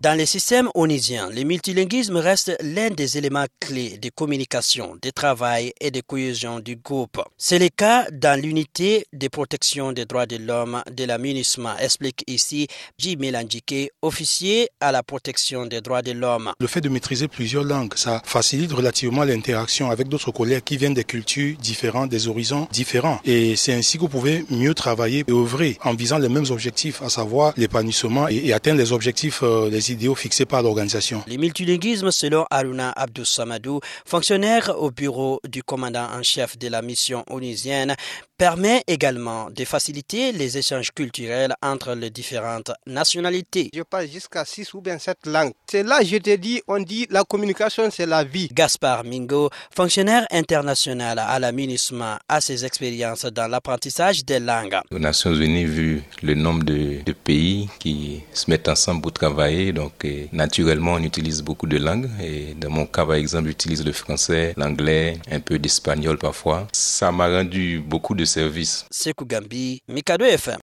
Dans les systèmes onisiens, le multilinguisme reste l'un des éléments clés de communication, de travail et de cohésion du groupe. C'est le cas dans l'unité de protection des droits de l'homme de la MINUSMA, explique ici J. Mélandike, officier à la protection des droits de l'homme. Le fait de maîtriser plusieurs langues, ça facilite relativement l'interaction avec d'autres collègues qui viennent des cultures différentes, des horizons différents. Et c'est ainsi que vous pouvez mieux travailler et œuvrer en visant les mêmes objectifs, à savoir l'épanouissement et, atteindre les objectifs, euh, les fixés par l'organisation. Le multilinguisme, selon Aruna Abdou Samadou, fonctionnaire au bureau du commandant en chef de la mission onisienne, permet également de faciliter les échanges culturels entre les différentes nationalités. Je parle jusqu'à 6 ou bien 7 langues. C'est là, je te dis, on dit la communication, c'est la vie. Gaspard Mingo, fonctionnaire international à la MINUSMA, a ses expériences dans l'apprentissage des langues. Aux Nations Unies, vu le nombre de, de pays qui se mettent ensemble pour travailler, donc naturellement, on utilise beaucoup de langues. Et dans mon cas, par exemple, j'utilise le français, l'anglais, un peu d'espagnol parfois. Ça m'a rendu beaucoup de services. Sekou Gambi, Mikado FM.